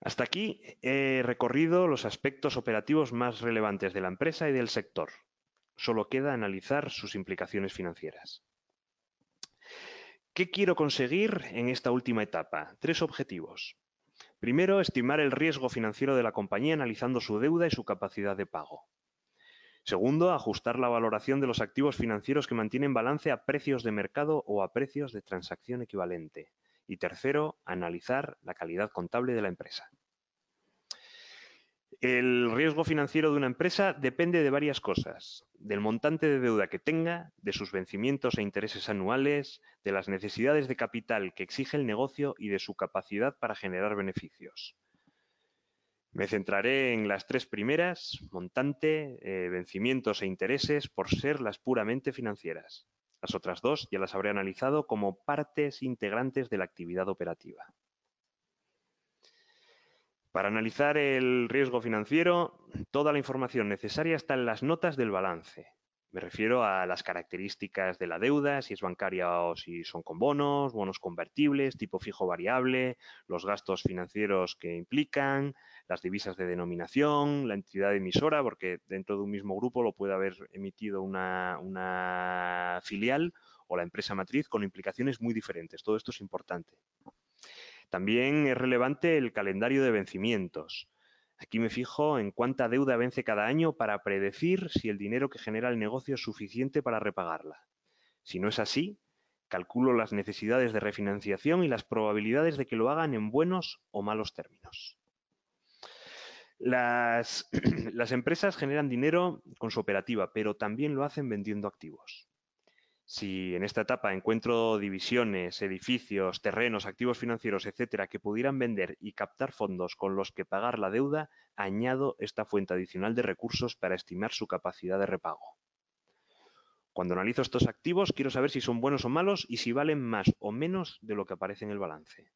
Hasta aquí he recorrido los aspectos operativos más relevantes de la empresa y del sector. Solo queda analizar sus implicaciones financieras. ¿Qué quiero conseguir en esta última etapa? Tres objetivos. Primero, estimar el riesgo financiero de la compañía analizando su deuda y su capacidad de pago. Segundo, ajustar la valoración de los activos financieros que mantienen balance a precios de mercado o a precios de transacción equivalente. Y tercero, analizar la calidad contable de la empresa. El riesgo financiero de una empresa depende de varias cosas, del montante de deuda que tenga, de sus vencimientos e intereses anuales, de las necesidades de capital que exige el negocio y de su capacidad para generar beneficios. Me centraré en las tres primeras, montante, eh, vencimientos e intereses, por ser las puramente financieras. Las otras dos ya las habré analizado como partes integrantes de la actividad operativa. Para analizar el riesgo financiero, toda la información necesaria está en las notas del balance. Me refiero a las características de la deuda, si es bancaria o si son con bonos, bonos convertibles, tipo fijo variable, los gastos financieros que implican, las divisas de denominación, la entidad emisora, porque dentro de un mismo grupo lo puede haber emitido una, una filial o la empresa matriz con implicaciones muy diferentes. Todo esto es importante. También es relevante el calendario de vencimientos. Aquí me fijo en cuánta deuda vence cada año para predecir si el dinero que genera el negocio es suficiente para repagarla. Si no es así, calculo las necesidades de refinanciación y las probabilidades de que lo hagan en buenos o malos términos. Las, [CLEARS THROAT] las, empresas generan dinero con su operativa, pero también lo hacen vendiendo activos. Si en esta etapa encuentro divisiones, edificios, terrenos, activos financieros, etcétera, que pudieran vender y captar fondos con los que pagar la deuda, añado esta fuente adicional de recursos para estimar su capacidad de repago. Cuando analizo estos activos, quiero saber si son buenos o malos y si valen más o menos de lo que aparece en el balance.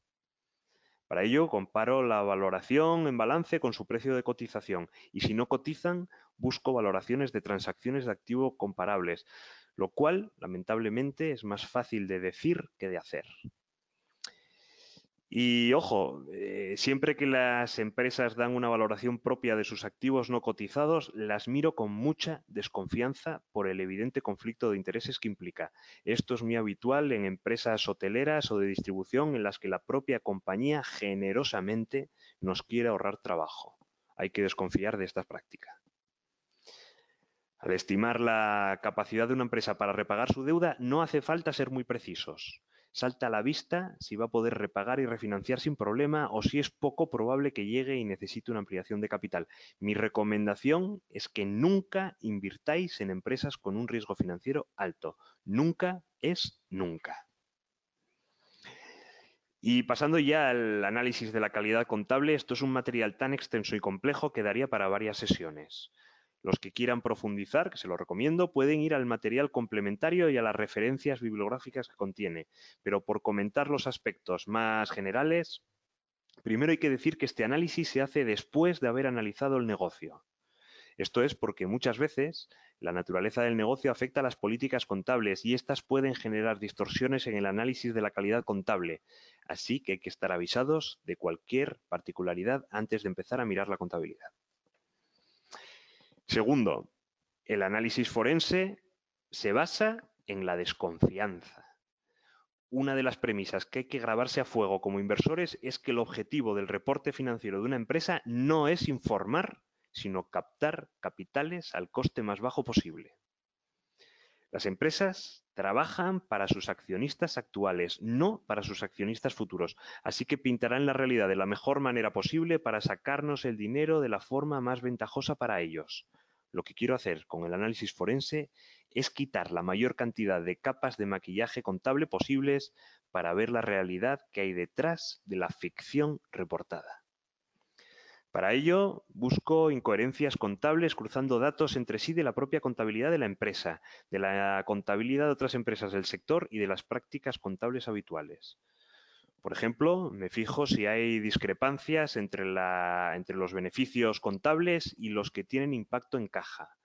Para ello, comparo la valoración en balance con su precio de cotización y si no cotizan, busco valoraciones de transacciones de activo comparables, lo cual, lamentablemente, es más fácil de decir que de hacer. Y ojo, eh, siempre que las empresas dan una valoración propia de sus activos no cotizados, las miro con mucha desconfianza por el evidente conflicto de intereses que implica. Esto es muy habitual en empresas hoteleras o de distribución en las que la propia compañía generosamente nos quiere ahorrar trabajo. Hay que desconfiar de esta práctica. Al estimar la capacidad de una empresa para repagar su deuda, no hace falta ser muy precisos. Salta a la vista si va a poder repagar y refinanciar sin problema o si es poco probable que llegue y necesite una ampliación de capital. Mi recomendación es que nunca invirtáis en empresas con un riesgo financiero alto. Nunca es nunca. Y pasando ya al análisis de la calidad contable, esto es un material tan extenso y complejo que daría para varias sesiones. Los que quieran profundizar, que se lo recomiendo, pueden ir al material complementario y a las referencias bibliográficas que contiene. Pero por comentar los aspectos más generales, primero hay que decir que este análisis se hace después de haber analizado el negocio. Esto es porque muchas veces la naturaleza del negocio afecta a las políticas contables y éstas pueden generar distorsiones en el análisis de la calidad contable. Así que hay que estar avisados de cualquier particularidad antes de empezar a mirar la contabilidad. Segundo, el análisis forense se basa en la desconfianza. Una de las premisas que hay que grabarse a fuego como inversores es que el objetivo del reporte financiero de una empresa no es informar, sino captar capitales al coste más bajo posible. Las empresas trabajan para sus accionistas actuales, no para sus accionistas futuros, así que pintarán la realidad de la mejor manera posible para sacarnos el dinero de la forma más ventajosa para ellos. Lo que quiero hacer con el análisis forense es quitar la mayor cantidad de capas de maquillaje contable posibles para ver la realidad que hay detrás de la ficción reportada. Para ello, busco incoherencias contables cruzando datos entre sí de la propia contabilidad de la empresa, de la contabilidad de otras empresas del sector y de las prácticas contables habituales. Por ejemplo, me fijo si hay discrepancias entre, los beneficios contables y los que tienen impacto en caja.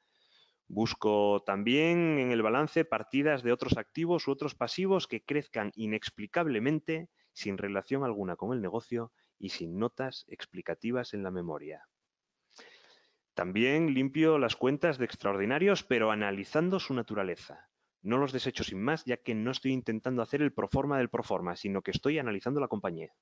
Busco también en el balance partidas de otros activos u otros pasivos que crezcan inexplicablemente sin relación alguna con el negocio y sin notas explicativas en la memoria. También limpio las cuentas de extraordinarios, pero analizando su naturaleza. No los desecho sin más, ya que no estoy intentando hacer el proforma del proforma, sino que estoy analizando la compañía.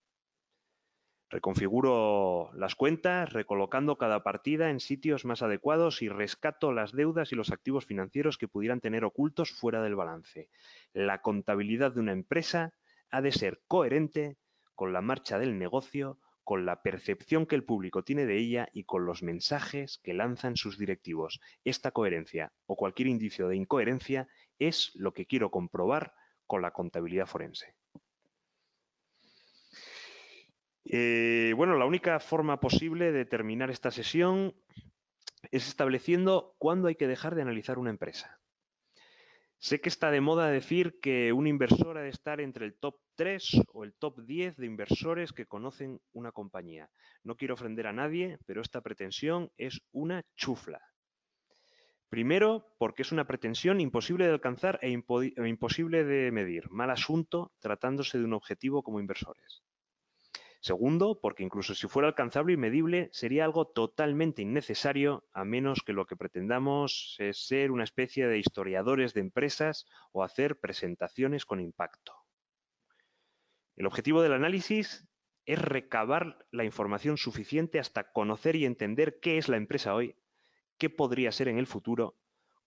Reconfiguro las cuentas, recolocando cada partida en sitios más adecuados y rescato las deudas y los activos financieros que pudieran tener ocultos fuera del balance. La contabilidad de una empresa ha de ser coherente con la marcha del negocio, con la percepción que el público tiene de ella y con los mensajes que lanzan sus directivos. Esta coherencia o cualquier indicio de incoherencia es lo que quiero comprobar con la contabilidad forense. Eh, bueno, la única forma posible de terminar esta sesión es estableciendo cuándo hay que dejar de analizar una empresa. Sé que está de moda decir que un inversor ha de estar entre el top 3 o el top 10 de inversores que conocen una compañía. No quiero ofender a nadie, pero esta pretensión es una chufla. Primero, porque es una pretensión imposible de alcanzar e, e, imposible de medir. Mal asunto tratándose de un objetivo como inversores. Segundo, porque incluso si fuera alcanzable y medible, sería algo totalmente innecesario, a menos que lo que pretendamos es ser una especie de historiadores de empresas o hacer presentaciones con impacto. El objetivo del análisis es recabar la información suficiente hasta conocer y entender qué es la empresa hoy qué podría ser en el futuro,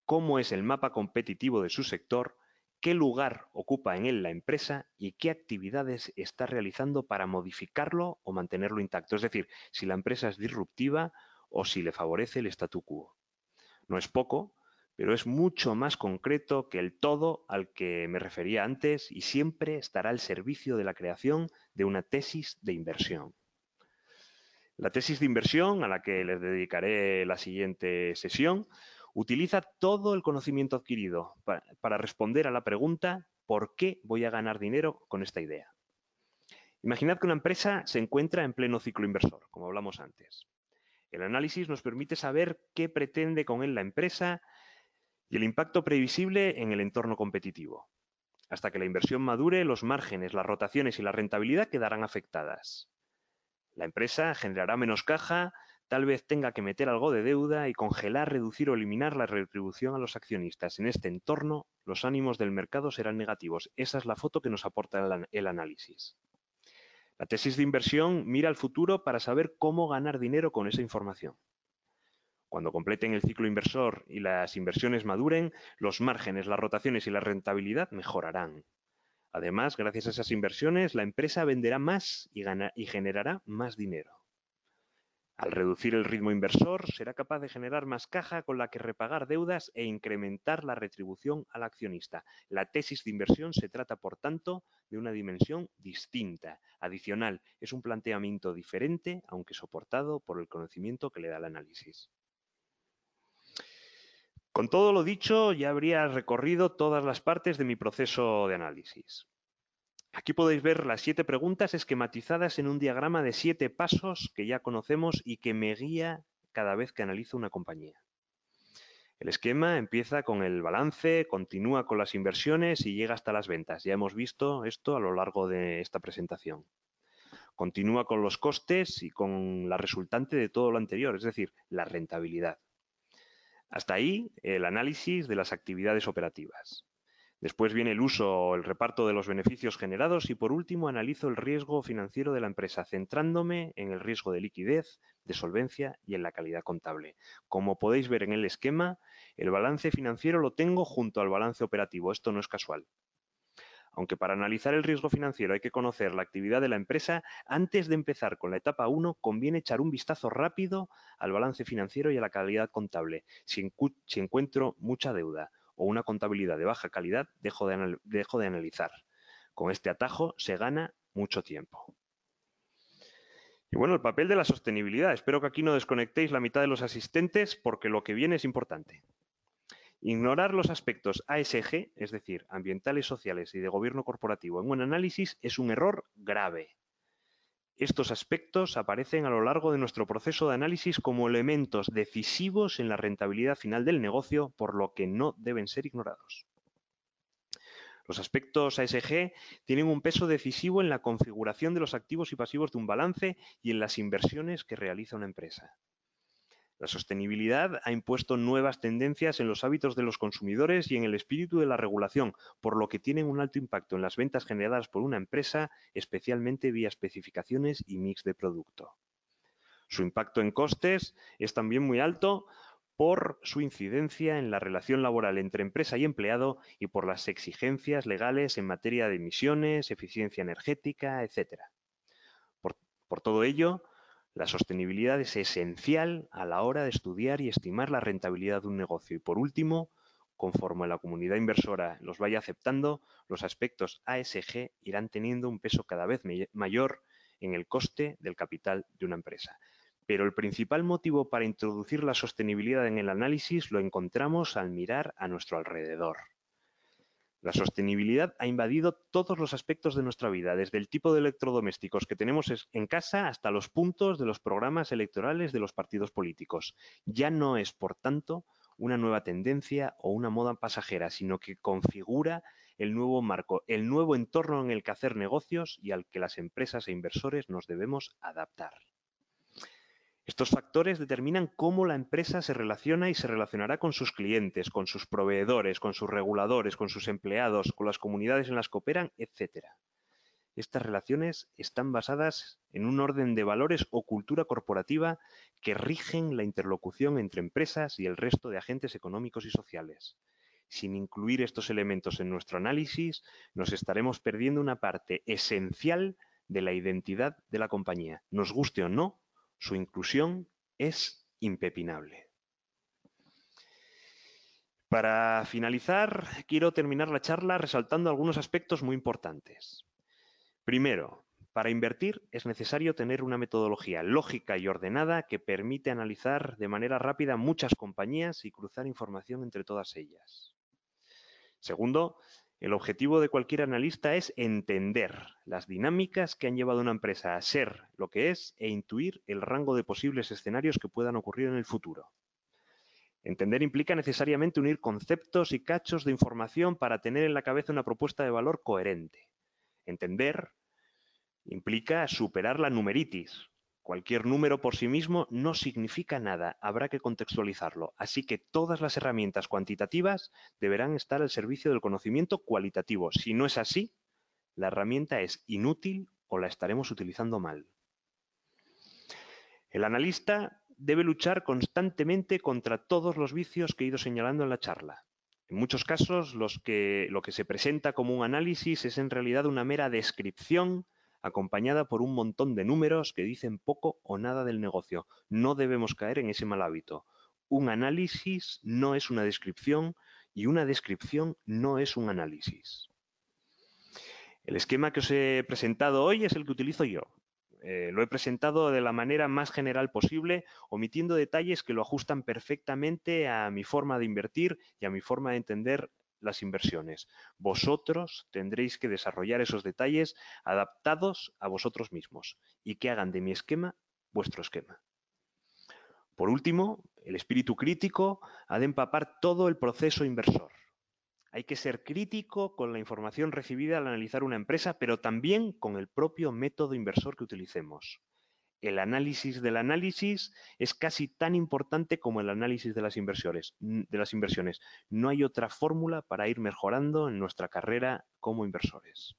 cómo es el mapa competitivo de su sector, qué lugar ocupa en él la empresa y qué actividades está realizando para modificarlo o mantenerlo intacto. Es decir, si la empresa es disruptiva o si le favorece el statu quo. No es poco, pero es mucho más concreto que el todo al que me refería antes y siempre estará al servicio de la creación de una tesis de inversión. La tesis de inversión, a la que les dedicaré la siguiente sesión, utiliza todo el conocimiento adquirido para, responder a la pregunta ¿por qué voy a ganar dinero con esta idea? Imaginad que una empresa se encuentra en pleno ciclo inversor, como hablamos antes. El análisis nos permite saber qué pretende con él la empresa y el impacto previsible en el entorno competitivo. Hasta que la inversión madure, los márgenes, las rotaciones y la rentabilidad quedarán afectadas. La empresa generará menos caja, tal vez tenga que meter algo de deuda y congelar, reducir o eliminar la retribución a los accionistas. En este entorno, los ánimos del mercado serán negativos. Esa es la foto que nos aporta el análisis. La tesis de inversión mira al futuro para saber cómo ganar dinero con esa información. Cuando completen el ciclo inversor y las inversiones maduren, los márgenes, las rotaciones y la rentabilidad mejorarán. Además, gracias a esas inversiones, la empresa venderá más y, y generará más dinero. Al reducir el ritmo inversor, será capaz de generar más caja con la que repagar deudas e incrementar la retribución al accionista. La tesis de inversión se trata, por tanto, de una dimensión distinta, adicional. Es un planteamiento diferente, aunque soportado por el conocimiento que le da el análisis. Con todo lo dicho, ya habría recorrido todas las partes de mi proceso de análisis. Aquí podéis ver las siete preguntas esquematizadas en un diagrama de siete pasos que ya conocemos y que me guía cada vez que analizo una compañía. El esquema empieza con el balance, continúa con las inversiones y llega hasta las ventas. Ya hemos visto esto a lo largo de esta presentación. Continúa con los costes y con la resultante de todo lo anterior, es decir, la rentabilidad. Hasta ahí el análisis de las actividades operativas. Después viene el uso o el reparto de los beneficios generados y por último analizo el riesgo financiero de la empresa, centrándome en el riesgo de liquidez, de solvencia y en la calidad contable. Como podéis ver en el esquema, el balance financiero lo tengo junto al balance operativo. Esto no es casual. Aunque para analizar el riesgo financiero hay que conocer la actividad de la empresa, antes de empezar con la etapa 1 conviene echar un vistazo rápido al balance financiero y a la calidad contable, si, encuentro mucha deuda o una contabilidad de baja calidad, dejo de, analizar. Con este atajo se gana mucho tiempo. Y bueno, el papel de la sostenibilidad. Espero que aquí no desconectéis la mitad de los asistentes porque lo que viene es importante. Ignorar los aspectos ASG, es decir, ambientales, sociales y de gobierno corporativo en un análisis es un error grave. Estos aspectos aparecen a lo largo de nuestro proceso de análisis como elementos decisivos en la rentabilidad final del negocio, por lo que no deben ser ignorados. Los aspectos ASG tienen un peso decisivo en la configuración de los activos y pasivos de un balance y en las inversiones que realiza una empresa. La sostenibilidad ha impuesto nuevas tendencias en los hábitos de los consumidores y en el espíritu de la regulación, por lo que tienen un alto impacto en las ventas generadas por una empresa, especialmente vía especificaciones y mix de producto. Su impacto en costes es también muy alto por su incidencia en la relación laboral entre empresa y empleado y por las exigencias legales en materia de emisiones, eficiencia energética, etc. Por, por todo ello, la sostenibilidad es esencial a la hora de estudiar y estimar la rentabilidad de un negocio. Y por último, conforme la comunidad inversora los vaya aceptando, los aspectos ASG irán teniendo un peso cada vez mayor en el coste del capital de una empresa. Pero el principal motivo para introducir la sostenibilidad en el análisis lo encontramos al mirar a nuestro alrededor. La sostenibilidad ha invadido todos los aspectos de nuestra vida, desde el tipo de electrodomésticos que tenemos en casa hasta los puntos de los programas electorales de los partidos políticos. Ya no es, por tanto, una nueva tendencia o una moda pasajera, sino que configura el nuevo marco, el nuevo entorno en el que hacer negocios y al que las empresas e inversores nos debemos adaptar. Estos factores determinan cómo la empresa se relaciona y se relacionará con sus clientes, con sus proveedores, con sus reguladores, con sus empleados, con las comunidades en las que operan, etc. Estas relaciones están basadas en un orden de valores o cultura corporativa que rigen la interlocución entre empresas y el resto de agentes económicos y sociales. Sin incluir estos elementos en nuestro análisis, nos estaremos perdiendo una parte esencial de la identidad de la compañía. Nos guste o no, su inclusión es impepinable. Para finalizar, quiero terminar la charla resaltando algunos aspectos muy importantes. Primero, para invertir es necesario tener una metodología lógica y ordenada que permite analizar de manera rápida muchas compañías y cruzar información entre todas ellas. Segundo, el objetivo de cualquier analista es entender las dinámicas que han llevado a una empresa a ser lo que es e intuir el rango de posibles escenarios que puedan ocurrir en el futuro. Entender implica necesariamente unir conceptos y cachos de información para tener en la cabeza una propuesta de valor coherente. Entender implica superar la numeritis, Cualquier número por sí mismo no significa nada, habrá que contextualizarlo. Así que todas las herramientas cuantitativas deberán estar al servicio del conocimiento cualitativo. Si no es así, la herramienta es inútil o la estaremos utilizando mal. El analista debe luchar constantemente contra todos los vicios que he ido señalando en la charla. En muchos casos, lo que se presenta como un análisis es en realidad una mera descripción acompañada por un montón de números que dicen poco o nada del negocio. No debemos caer en ese mal hábito. Un análisis no es una descripción y una descripción no es un análisis. El esquema que os he presentado hoy es el que utilizo yo. Eh, lo he presentado de la manera más general posible, omitiendo detalles que lo ajustan perfectamente a mi forma de invertir y a mi forma de entender las inversiones. Vosotros tendréis que desarrollar esos detalles adaptados a vosotros mismos y que hagan de mi esquema vuestro esquema. Por último, el espíritu crítico ha de empapar todo el proceso inversor. Hay que ser crítico con la información recibida al analizar una empresa, pero también con el propio método inversor que utilicemos. El análisis del análisis es casi tan importante como el análisis de las inversiones. De las inversiones. No hay otra fórmula para ir mejorando en nuestra carrera como inversores.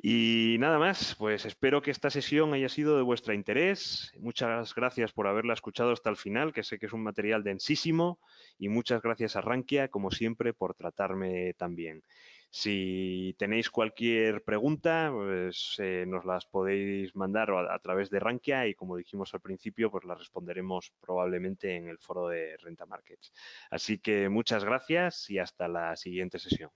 Y nada más, pues espero que esta sesión haya sido de vuestro interés. Muchas gracias por haberla escuchado hasta el final, que sé que es un material densísimo. Y muchas gracias a Rankia, como siempre, por tratarme tan bien. Si tenéis cualquier pregunta, pues eh, nos las podéis mandar a, a, través de Rankia y como dijimos al principio, pues las responderemos probablemente en el foro de Renta Markets. Así que muchas gracias y hasta la siguiente sesión.